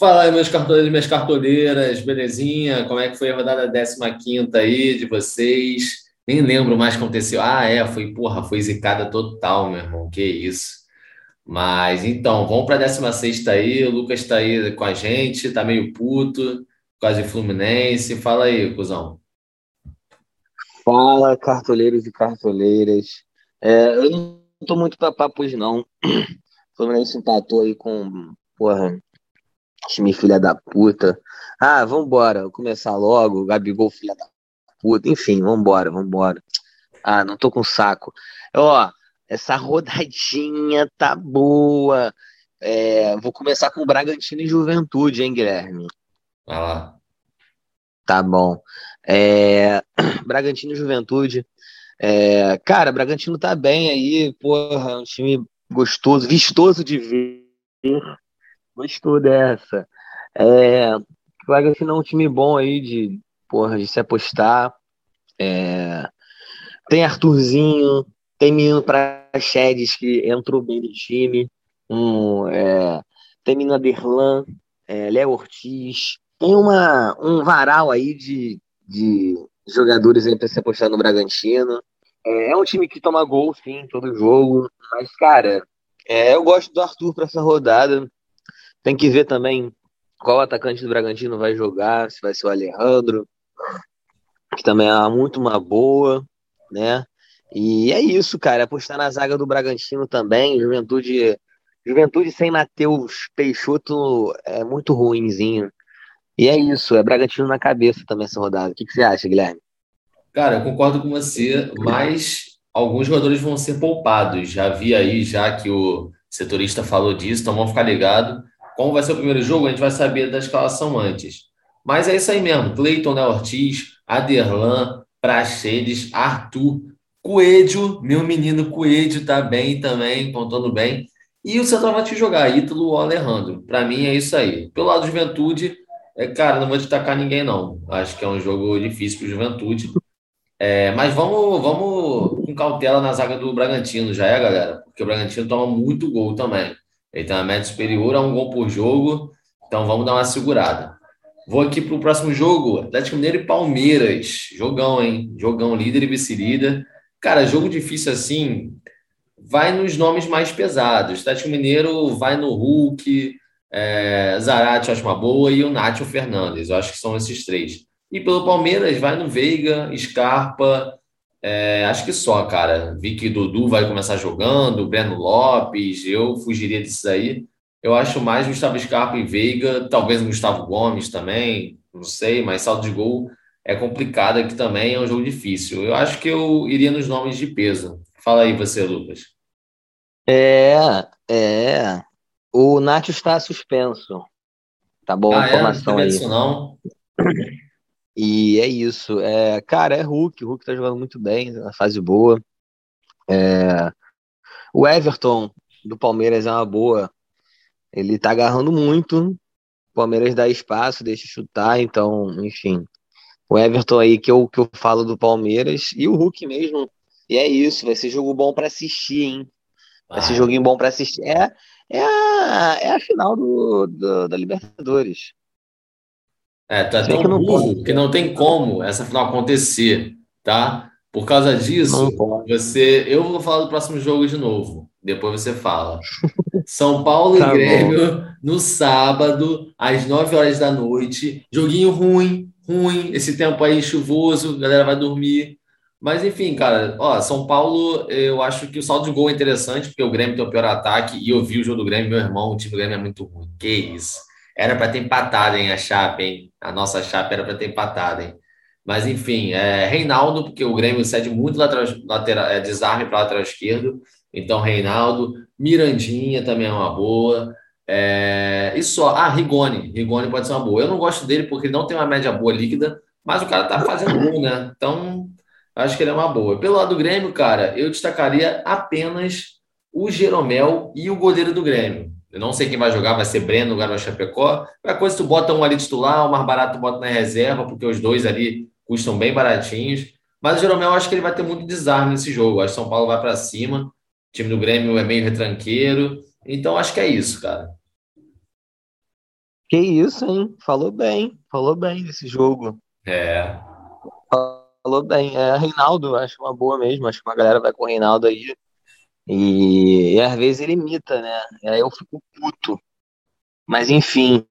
Fala aí, meus cartoleiros e minhas cartoleiras, belezinha? Como é que foi a rodada 15 aí de vocês? Nem lembro mais o que aconteceu. Ah, é, foi, porra, foi zicada total, meu irmão, que isso. Mas então, vamos para a 16 aí. O Lucas está aí com a gente, tá meio puto, quase Fluminense. Fala aí, cuzão. Fala, cartoleiros e cartoleiras. É, eu não tô muito para papos, não. O Fluminense empatou aí com, porra, time filha da puta. Ah, vambora, vou começar logo. Gabigol, filha da puta. Enfim, vambora, vambora. Ah, não tô com saco. Ó, essa rodadinha tá boa. É, vou começar com Bragantino e Juventude, hein, Guilherme? Vai lá. Tá bom. É, Bragantino e Juventude. É, cara, Bragantino tá bem aí, porra, é um time gostoso, vistoso de ver. Gostou dessa. É, Bragantino é um time bom aí de, porra, de se apostar. É, tem Arthurzinho, tem menino para Chedes que entrou bem no time. Um, é, tem menino Aderlan, é, Léo Ortiz. Tem uma, um varal aí de, de jogadores aí para se apostar no Bragantino. É, é, um time que toma gol, sim, todo jogo. Mas, cara, é, eu gosto do Arthur para essa rodada. Tem que ver também qual atacante do Bragantino vai jogar, se vai ser o Alejandro, que também é muito uma boa, né? E é isso, cara. Apostar na zaga do Bragantino também. Juventude, Juventude sem Matheus Peixoto é muito ruinzinho. E é isso, é Bragantino na cabeça também essa rodada. O que, que você acha, Guilherme? Cara, eu concordo com você, mas alguns jogadores vão ser poupados. Já vi aí, já que o setorista falou disso, então vamos ficar ligado. Como vai ser o primeiro jogo, a gente vai saber da escalação antes. Mas é isso aí mesmo. Cleiton né, Ortiz, Aderlan, Praxedes, Arthur, Coelho, meu menino Coelho tá bem também, pontuando bem. E o centroavante jogar, Ítalo ou Alejandro. Para mim é isso aí. Pelo lado do Juventude, é, cara, não vou destacar ninguém, não. Acho que é um jogo difícil para Juventude. É, mas vamos, vamos com cautela na zaga do Bragantino, já é, galera? Porque o Bragantino toma muito gol também. Ele tem uma média superior a um gol por jogo, então vamos dar uma segurada. Vou aqui para o próximo jogo: Atlético Mineiro e Palmeiras. Jogão, hein? Jogão líder e vice-líder. Cara, jogo difícil assim, vai nos nomes mais pesados. Atlético Mineiro vai no Hulk, é, Zarate acho uma boa e o Nátio Fernandes. Eu acho que são esses três. E pelo Palmeiras vai no Veiga, Scarpa, é, acho que só, cara. Vi que Dudu vai começar jogando, Breno Lopes, eu fugiria desses aí. Eu acho mais Gustavo Scarpa e Veiga, talvez Gustavo Gomes também, não sei, mas saldo de gol é complicada, que também é um jogo difícil. Eu acho que eu iria nos nomes de peso. Fala aí você, Lucas. É, é. O Nath está suspenso. Tá bom, ah, informação é? aí. Isso não. E é isso. É, cara, é Hulk. O Hulk tá jogando muito bem, na fase boa. É, o Everton do Palmeiras é uma boa. Ele tá agarrando muito. O Palmeiras dá espaço, deixa chutar, então, enfim o Everton aí que eu, que eu falo do Palmeiras e o Hulk mesmo. E é isso, vai ser jogo bom para assistir, hein? Vai ser joguinho bom para assistir. É, é, a, é a final do, do da Libertadores. É, tá tão que não burro pode. que não tem como essa final acontecer, tá? Por causa disso, você. Eu vou falar do próximo jogo de novo. Depois você fala. São Paulo tá e Grêmio bom. no sábado, às 9 horas da noite. Joguinho ruim, ruim, esse tempo aí chuvoso, a galera vai dormir. Mas enfim, cara, ó, São Paulo, eu acho que o saldo de gol é interessante, porque o Grêmio tem o pior ataque, e eu vi o jogo do Grêmio, meu irmão, o time do Grêmio é muito ruim. Que isso. Era para ter empatado, hein, a Chape, hein? A nossa Chape era para ter empatado, hein? Mas enfim, é, Reinaldo, porque o Grêmio cede muito lateral, lateral, é, desarme para lateral esquerdo. Então, Reinaldo, Mirandinha também é uma boa. É, e só, ah, Rigoni. Rigoni pode ser uma boa. Eu não gosto dele porque ele não tem uma média boa líquida, mas o cara tá fazendo gol, né? Então, acho que ele é uma boa. Pelo lado do Grêmio, cara, eu destacaria apenas o Jeromel e o goleiro do Grêmio. Eu não sei quem vai jogar, vai ser Breno, o Garoto Chapecó. Qualquer coisa, tu bota um ali titular, o mais barato tu bota na reserva, porque os dois ali custam bem baratinhos. Mas o Jeromel, eu acho que ele vai ter muito desarme nesse jogo. acho que São Paulo vai para cima. O time do Grêmio é meio retranqueiro. Então, acho que é isso, cara. Que isso, hein? Falou bem, falou bem desse jogo. É. Falou bem. É, Reinaldo, acho uma boa mesmo. Acho que uma galera vai com o Reinaldo aí. E, e às vezes ele imita, né? E aí eu fico puto. Mas enfim,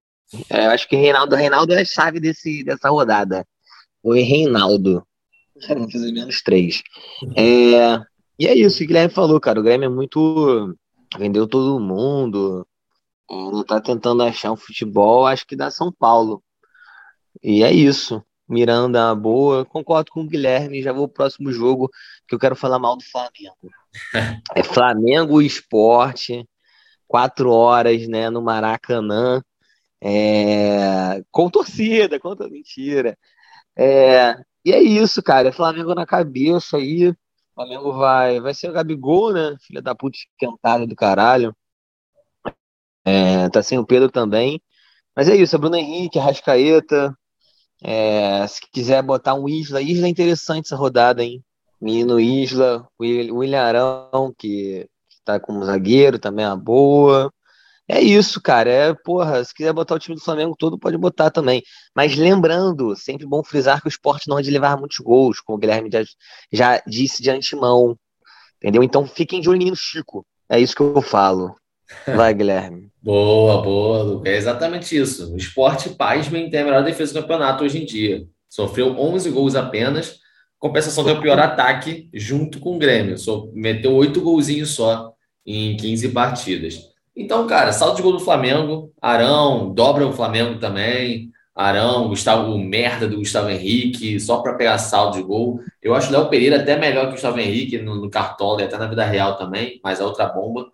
é, eu acho que Reinaldo, Reinaldo é a chave desse, dessa rodada. Foi Reinaldo. Vamos fazer menos três. É, e é isso que o Guilherme falou, cara. O Grêmio é muito. Vendeu todo mundo. Não tá tentando achar um futebol, acho que dá São Paulo. E é isso. Miranda boa. Concordo com o Guilherme. Já vou pro próximo jogo que eu quero falar mal do Flamengo. É Flamengo Esporte, quatro horas, né, no Maracanã. É... Com torcida, conta mentira. É... E é isso, cara. É Flamengo na cabeça aí. Flamengo vai, vai ser o Gabigol, né? Filha da puta esquentada do caralho. É, tá sem o Pedro também. Mas é isso, é Bruno Henrique, Rascaeta. É, se quiser botar um Isla, Isla é interessante essa rodada, hein? Menino Isla, o William Arão, que, que tá como zagueiro, também é uma boa. É isso, cara. É, porra, se quiser botar o time do Flamengo todo, pode botar também. Mas lembrando, sempre bom frisar que o esporte não é de levar muitos gols, como o Guilherme já, já disse de antemão. Entendeu? Então fiquem de olho no Chico. É isso que eu falo. Vai, Guilherme. boa, boa. É exatamente isso. O esporte, pasmem, tem a melhor defesa do campeonato hoje em dia. Sofreu 11 gols apenas. Compensação tem o pior ataque junto com o Grêmio. Só meteu oito golzinhos só em 15 partidas. Então, cara, saldo de gol do Flamengo, Arão, dobra o Flamengo também. Arão, Gustavo, merda do Gustavo Henrique, só para pegar saldo de gol. Eu acho o Léo Pereira até melhor que o Gustavo Henrique no, no Cartola e até na vida real também, mas é outra bomba.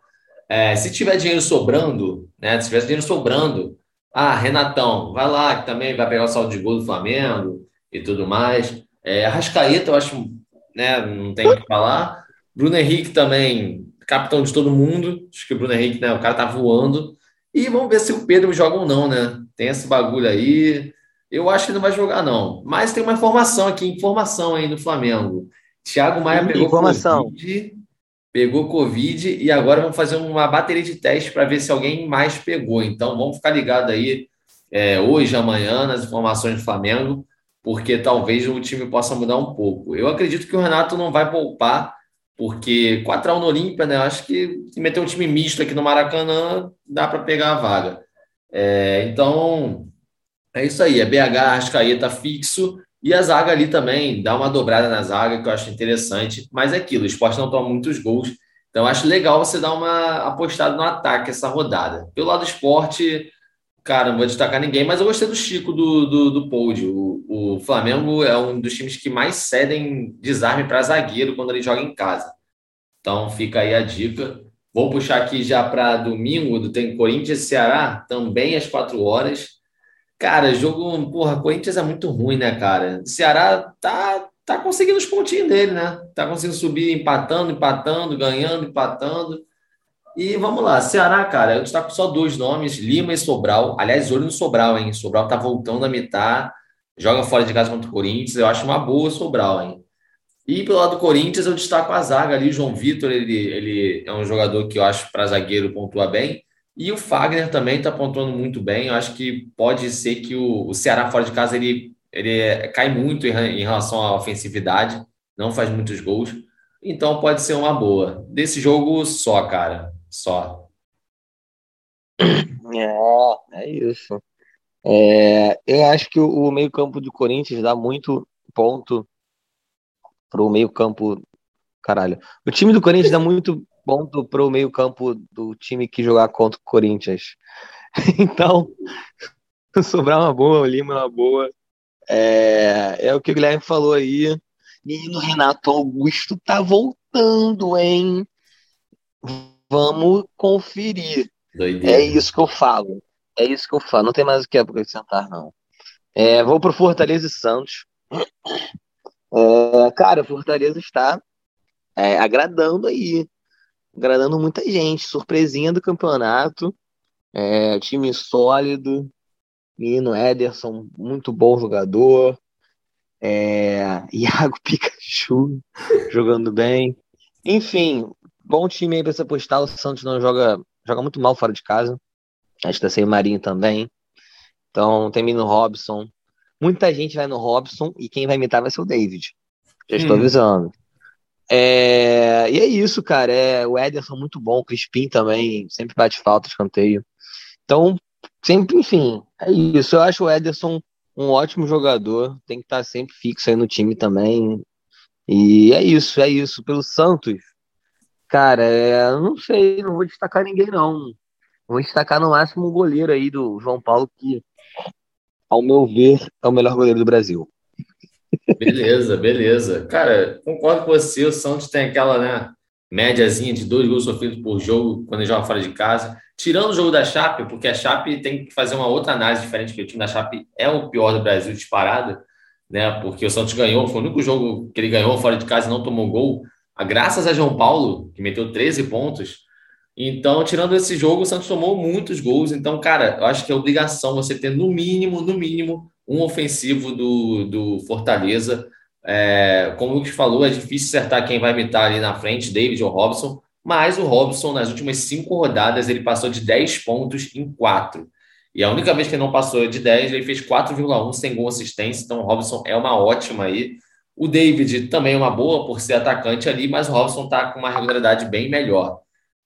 É, se tiver dinheiro sobrando, né? Se tiver dinheiro sobrando, ah, Renatão, vai lá, que também vai pegar o saldo de gol do Flamengo e tudo mais. É, Arrascaeta, eu acho, né? Não tem o que falar. Bruno Henrique também capitão de todo mundo. Acho que o Bruno Henrique, né? O cara tá voando. E vamos ver se o Pedro joga ou não, né? Tem esse bagulho aí. Eu acho que não vai jogar, não. Mas tem uma informação aqui, informação aí no Flamengo. Thiago Maia pegou informação. Covid, pegou Covid e agora vamos fazer uma bateria de teste para ver se alguém mais pegou. Então vamos ficar ligado aí é, hoje, amanhã, nas informações do Flamengo, porque talvez o time possa mudar um pouco. Eu acredito que o Renato não vai poupar porque 4x1 no Olímpia, né? Acho que se meter um time misto aqui no Maracanã, dá para pegar a vaga. É, então, é isso aí. É BH, Arrascaeta fixo. E a zaga ali também, dá uma dobrada na zaga, que eu acho interessante. Mas é aquilo, o esporte não toma muitos gols. Então, acho legal você dar uma apostada no ataque essa rodada. Pelo lado do esporte, cara, não vou destacar ninguém, mas eu gostei do Chico do, do, do. O, Flamengo é um dos times que mais cedem desarme para zagueiro quando ele joga em casa. Então fica aí a dica. Vou puxar aqui já para domingo, tem Corinthians e Ceará, também às quatro horas. Cara, jogo, porra, Corinthians é muito ruim, né, cara? Ceará tá, tá conseguindo os pontinhos dele, né? Tá conseguindo subir empatando, empatando, ganhando, empatando. E vamos lá, Ceará, cara, eu destaco só dois nomes, Lima e Sobral. Aliás, olho no Sobral, hein? Sobral tá voltando a mitar, joga fora de casa contra o Corinthians. Eu acho uma boa Sobral, hein? E pelo lado do Corinthians, eu destaco a zaga ali. João Vitor, ele, ele é um jogador que eu acho para zagueiro pontua bem. E o Fagner também está pontuando muito bem. Eu acho que pode ser que o, o Ceará fora de casa ele, ele cai muito em, em relação à ofensividade, não faz muitos gols. Então pode ser uma boa. Desse jogo só, cara. Só. É, é isso. É, eu acho que o, o meio-campo do Corinthians dá muito ponto pro meio-campo. Caralho. O time do Corinthians dá muito ponto pro meio-campo do time que jogar contra o Corinthians. Então, sobrar uma boa, o Lima uma boa. É, é o que o Guilherme falou aí. Menino Renato Augusto tá voltando, hein? Vamos conferir. Doideira. É isso que eu falo. É isso que eu falo. Não tem mais o que acrescentar, não. É, vou pro Fortaleza e Santos. É, cara, o Fortaleza está é, agradando aí. Agradando muita gente. Surpresinha do campeonato. É, time sólido. Menino Ederson, muito bom jogador. É, Iago Pikachu jogando bem. Enfim, bom time aí pra você apostar. O Santos não joga, joga muito mal fora de casa. Acho que tá sem o Marinho também. Então tem no Robson. Muita gente vai no Robson e quem vai imitar vai ser o David. Já estou hum. avisando. É, e é isso, cara. É, o Ederson muito bom, o Crispim também, sempre bate falta, escanteio. Então, sempre, enfim, é isso. Eu acho o Ederson um ótimo jogador, tem que estar sempre fixo aí no time também. E é isso, é isso. Pelo Santos, cara, é, não sei, não vou destacar ninguém, não. Vou destacar no máximo o goleiro aí do João Paulo, que, ao meu ver, é o melhor goleiro do Brasil. Beleza, beleza. Cara, concordo com você. O Santos tem aquela né, médiazinha de dois gols sofridos por jogo quando ele joga fora de casa. Tirando o jogo da Chape, porque a Chape tem que fazer uma outra análise diferente, porque o time da Chape é o pior do Brasil disparado, né? Porque o Santos ganhou, foi o único jogo que ele ganhou fora de casa e não tomou gol. Graças a João Paulo, que meteu 13 pontos. Então, tirando esse jogo, o Santos tomou muitos gols. Então, cara, eu acho que é obrigação você ter no mínimo, no mínimo, um ofensivo do, do Fortaleza. É, como o Lucas falou, é difícil acertar quem vai imitar ali na frente, David ou Robson, mas o Robson, nas últimas cinco rodadas, ele passou de 10 pontos em quatro. E a única vez que ele não passou de 10, ele fez 4,1 sem gol assistência. Então, o Robson é uma ótima aí. O David também é uma boa por ser atacante ali, mas o Robson está com uma regularidade bem melhor.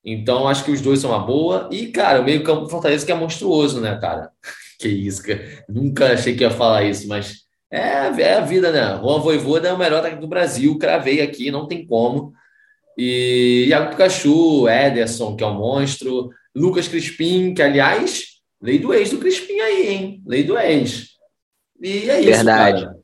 Então, acho que os dois são uma boa. E, cara, o meio-campo do Fortaleza que é monstruoso, né, cara? Que isso, cara. Nunca achei que ia falar isso, mas é, é a vida, né? Juan Voivoda é o melhor ataque do Brasil, cravei aqui, não tem como. E Iago Pikachu, Ederson, que é um monstro, Lucas Crispim, que, aliás, lei do ex do Crispim aí, hein? Lei do ex. E é isso, Verdade. Cara.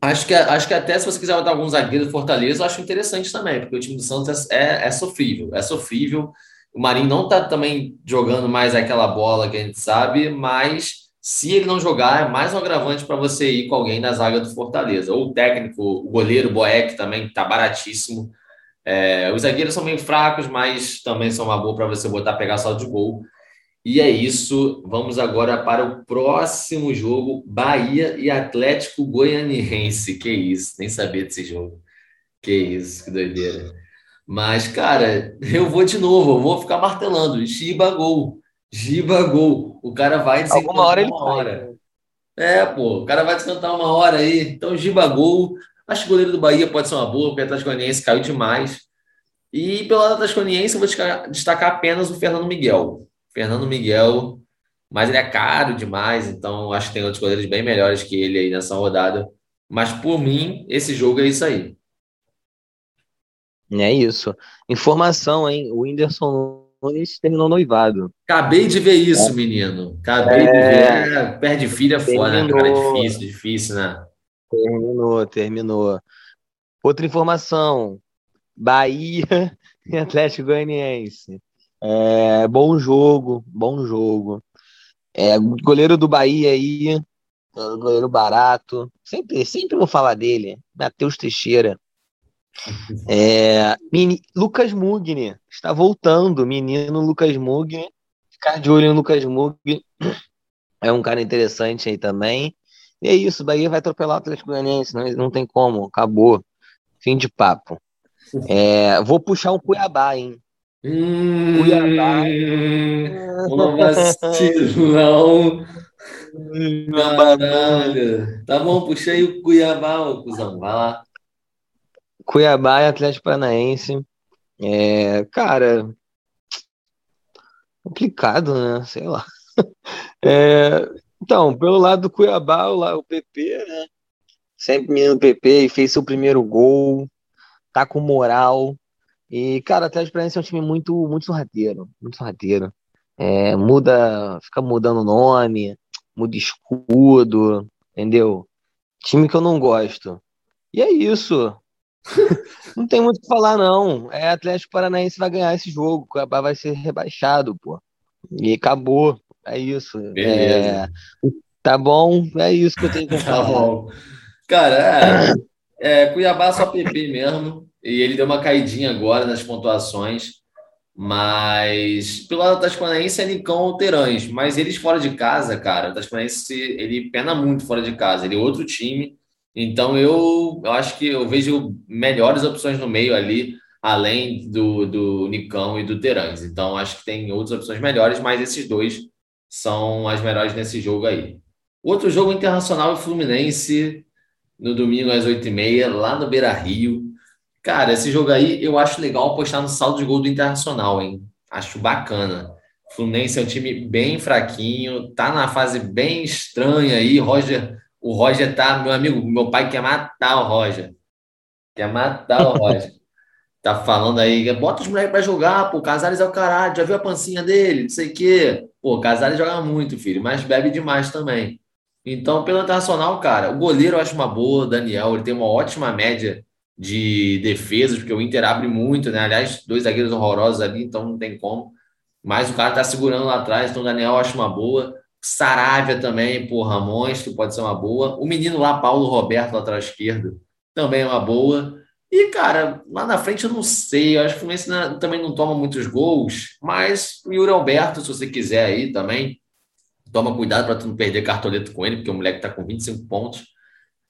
Acho que, acho que até se você quiser botar algum zagueiro do Fortaleza, eu acho interessante também, porque o time do Santos é, é sofrível, é sofrível. O Marinho não tá também jogando mais aquela bola que a gente sabe, mas se ele não jogar, é mais um agravante para você ir com alguém na zaga do Fortaleza. Ou o técnico, o goleiro Boeck também, está baratíssimo. É, os zagueiros são meio fracos, mas também são uma boa para você botar, pegar saldo de gol. E é isso. Vamos agora para o próximo jogo: Bahia e Atlético Goianiense. Que isso, nem sabia desse jogo. Que isso, que doideira. Mas, cara, eu vou de novo, eu vou ficar martelando. Chiba gol. Giba gol. O cara vai desencantar Alguma hora ele uma hora. É, pô, o cara vai descantar uma hora aí. Então, Giba gol. Acho que o goleiro do Bahia pode ser uma boa, porque o Atlético Goianiense caiu demais. E pelo lado Atlético Goianiense, eu vou destacar apenas o Fernando Miguel. Fernando Miguel, mas ele é caro demais, então acho que tem outros goleiros bem melhores que ele aí nessa rodada. Mas por mim, esse jogo é isso aí. É isso. Informação, hein? O Whindersson Nunes terminou noivado. Acabei de ver isso, é. menino. Acabei é... de ver. É, perde filha fora, né, cara? Difícil, difícil, né? Terminou, terminou. Outra informação: Bahia e Atlético Goianiense. É, bom jogo, bom jogo. É, goleiro do Bahia aí, goleiro barato. Sempre, sempre vou falar dele. Matheus Teixeira. É, mini, Lucas Mugni está voltando, menino Lucas Mugni. Ficar de olho no Lucas Mugni. É um cara interessante aí também. E é isso, Bahia vai atropelar o Atlético Goianiense, não, não tem como, acabou. Fim de papo. É, vou puxar um Cuiabá, hein? Hum, Cuiabá. Não vacilão. Caralho. Tá bom, puxei o Cuiabá, ô cuzão. Vai lá. Cuiabá e Atlético Paranaense. É, cara, complicado, né? Sei lá. É, então, pelo lado do Cuiabá, o, o PP, né? Sempre menino PP e fez seu primeiro gol, tá com moral. E, cara, o Atlético Paranaense é um time muito, muito sorrateiro, muito sorrateiro. É, muda, fica mudando nome, muda escudo, entendeu? Time que eu não gosto. E é isso. não tem muito o que falar, não. É Atlético Paranaense vai ganhar esse jogo. O Cuiabá vai ser rebaixado, pô. E acabou. É isso. É... Tá bom? É isso que eu tenho que tá falar. Tá bom. Cara, é, é, Cuiabá só PP mesmo. E ele deu uma caidinha agora nas pontuações. Mas pelo lado do Atlético Paranaense é Nicão ou Terãs. Mas eles fora de casa, cara, o Atlético Paranaense ele pena muito fora de casa. Ele é outro time então eu, eu acho que eu vejo melhores opções no meio ali, além do, do Nicão e do Terãs. Então acho que tem outras opções melhores, mas esses dois são as melhores nesse jogo aí. Outro jogo internacional e Fluminense, no domingo às 8h30, lá no Beira Rio. Cara, esse jogo aí eu acho legal apostar no saldo de gol do Internacional, hein? Acho bacana. O Fluminense é um time bem fraquinho, tá na fase bem estranha aí. Roger, o Roger tá, meu amigo, meu pai quer matar o Roger. Quer matar o Roger. tá falando aí, bota os moleques pra jogar, pô, Casares é o caralho, já viu a pancinha dele, não sei o quê. Pô, Casares joga muito, filho, mas bebe demais também. Então, pelo internacional, cara, o goleiro eu acho uma boa, Daniel, ele tem uma ótima média de defesas, porque o Inter abre muito, né? Aliás, dois zagueiros horrorosos ali, então não tem como. Mas o cara tá segurando lá atrás, então o Daniel eu acho uma boa. Saravia também, porra, monstro, pode ser uma boa. O menino lá, Paulo Roberto, lateral esquerdo, também é uma boa. E, cara, lá na frente eu não sei, eu acho que o Fluminense também não toma muitos gols, mas o Yuri Alberto, se você quiser aí também, toma cuidado para tu não perder cartoleta com ele, porque o moleque tá com 25 pontos.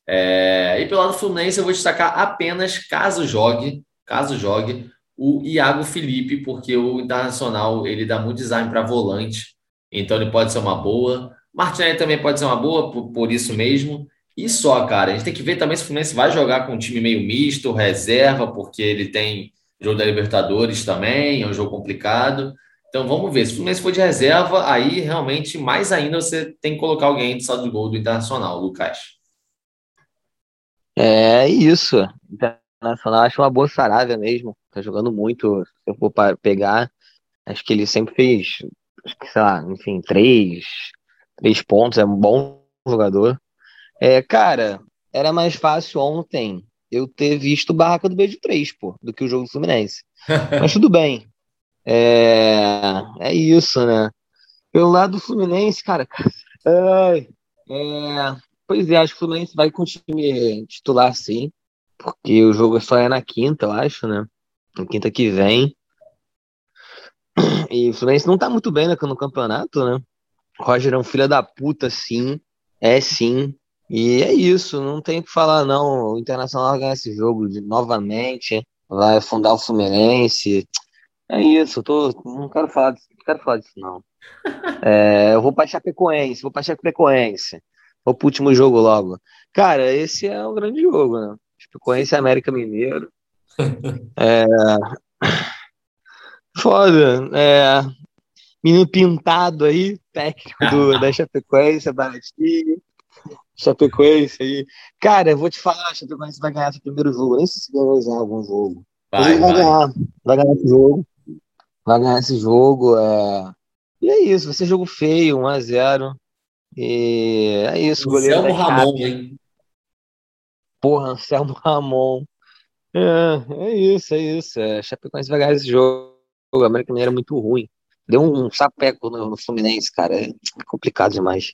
É, e pelo lado do Fluminense, eu vou destacar apenas, caso jogue, caso jogue, o Iago Felipe, porque o Internacional ele dá muito design para volante, então ele pode ser uma boa. Martinelli também pode ser uma boa, por, por, isso mesmo. E só, cara, a gente tem que ver também se o Fluminense vai jogar com um time meio misto, reserva, porque ele tem jogo da Libertadores também, é um jogo complicado. Então vamos ver. Se o Fluminense for de reserva, aí realmente mais ainda você tem que colocar alguém de saldo de gol do Internacional, Lucas. É isso. Internacional acho uma boa Saravia mesmo. Tá jogando muito. Se eu for pegar, acho que ele sempre fez, acho que, sei lá, enfim, três, três pontos. É um bom jogador. É, cara, era mais fácil ontem eu ter visto o Barraca do Beijo 3, pô, do que o jogo do Fluminense. Mas tudo bem. É, é isso, né? Pelo lado do Fluminense, cara, é, é, Pois é, acho que o Fluminense vai com o time titular sim, porque o jogo só é na quinta, eu acho, né? Na quinta que vem. E o Fluminense não tá muito bem né, no campeonato, né? Roger é um filho da puta, sim. É sim. E é isso, não tem o que falar, não. O Internacional vai ganhar esse jogo de, novamente, vai afundar o Fluminense. É isso, eu tô, não quero falar disso, não quero falar disso, não. É, eu vou pra Chapecoense, vou pra Chapecoense. Vou pro último jogo logo. Cara, esse é um grande jogo, né? Conhece América Mineiro. É... Foda. É... Menino pintado aí, técnico do, da Chapecoense, baratinho. Chapecoense aí. Cara, eu vou te falar, a Chapecoense vai ganhar seu primeiro jogo. Nem sei se ganhou já algum jogo. Vai, vai, vai, ganhar. Vai ganhar esse jogo. Vai ganhar esse jogo. É... E é isso, vai ser jogo feio, 1x0. E é isso, goleiro. Anselmo Ramon, hein? Porra, Anselmo Ramon. É, é isso, é isso. É, Chapecoense vai ganhar esse jogo. O América Mineiro é muito ruim. Deu um sapeco no, no Fluminense, cara. É complicado demais.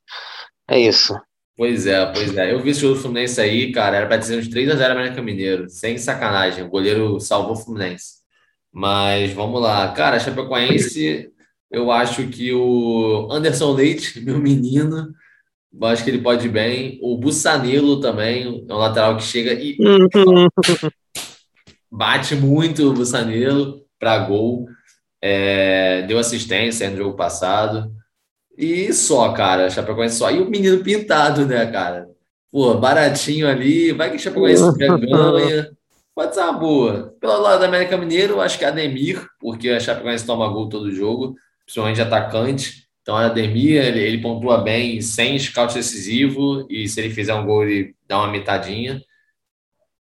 É isso. Pois é, pois é. Eu vi esse jogo do Fluminense aí, cara. Era pra dizer uns 3x0 América Mineiro. Sem sacanagem. O goleiro salvou o Fluminense. Mas vamos lá. Cara, Chapecoense eu acho que o Anderson Leite, meu menino, acho que ele pode ir bem. O Bussanilo também, é um lateral que chega e bate muito o Bussanilo para gol. É, deu assistência no jogo passado. E só, cara, Chapecoense só. E o menino pintado, né, cara? Pô, baratinho ali, vai que Chapecoense ganha. Pode ser uma boa. Pelo lado da América Mineiro, acho que é Ademir, porque a Chapecoense toma gol todo jogo principalmente de atacante. Então, a Ademir, ele, ele pontua bem sem scout decisivo e se ele fizer um gol, ele dá uma metadinha.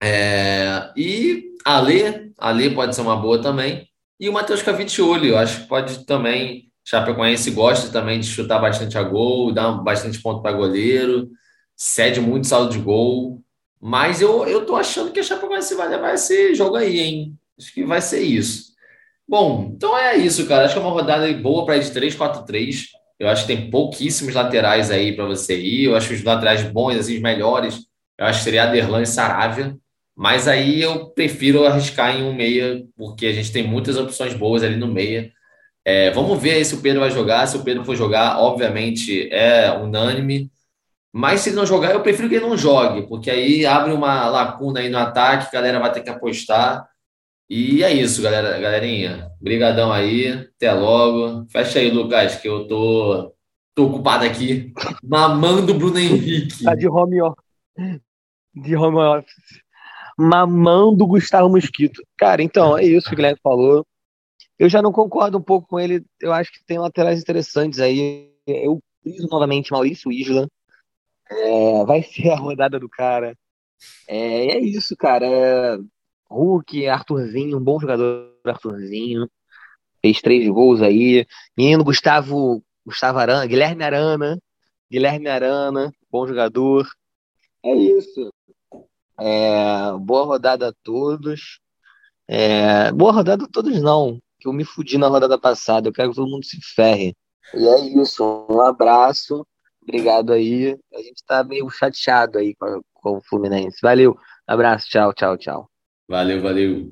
É, e a Lê, a Lê pode ser uma boa também. E o Matheus Cavitioli, eu acho que pode também. Chapecoense gosta também de chutar bastante a gol, dar bastante ponto para goleiro, cede muito saldo de gol. Mas eu, eu tô achando que a Chapecoense vai levar esse jogo aí, hein? Acho que vai ser isso. Bom, então é isso, cara. Acho que é uma rodada boa para ir de 3-4-3. Eu acho que tem pouquíssimos laterais aí para você ir. Eu acho os laterais bons, assim, os melhores. Eu acho que seria Aderlan e Saravia. Mas aí eu prefiro arriscar em um meia, porque a gente tem muitas opções boas ali no meia. É, vamos ver se o Pedro vai jogar. Se o Pedro for jogar, obviamente é unânime. Mas se ele não jogar, eu prefiro que ele não jogue, porque aí abre uma lacuna aí no ataque, a galera vai ter que apostar. E é isso, galera, galerinha. Obrigadão aí. Até logo. Fecha aí, Lucas, que eu tô Tô ocupado aqui, mamando Bruno Henrique. Tá de home office. De home office. Mamando Gustavo Mosquito. Cara, então, é isso que o Guilherme falou. Eu já não concordo um pouco com ele. Eu acho que tem laterais interessantes aí. Eu friso novamente Maurício Isla. É, vai ser a rodada do cara. É, é isso, cara. É, Hulk, Arthurzinho, um bom jogador, Arthurzinho. Fez três gols aí. Menino Gustavo, Gustavo Arana, Guilherme Arana. Guilherme Arana, bom jogador. É isso. É, boa rodada a todos. É, boa rodada a todos, não. Que eu me fudi na rodada passada. Eu quero que todo mundo se ferre. E é isso. Um abraço. Obrigado aí. A gente tá meio chateado aí com, com o Fluminense. Valeu. Abraço. Tchau, tchau, tchau. Valeu, valeu.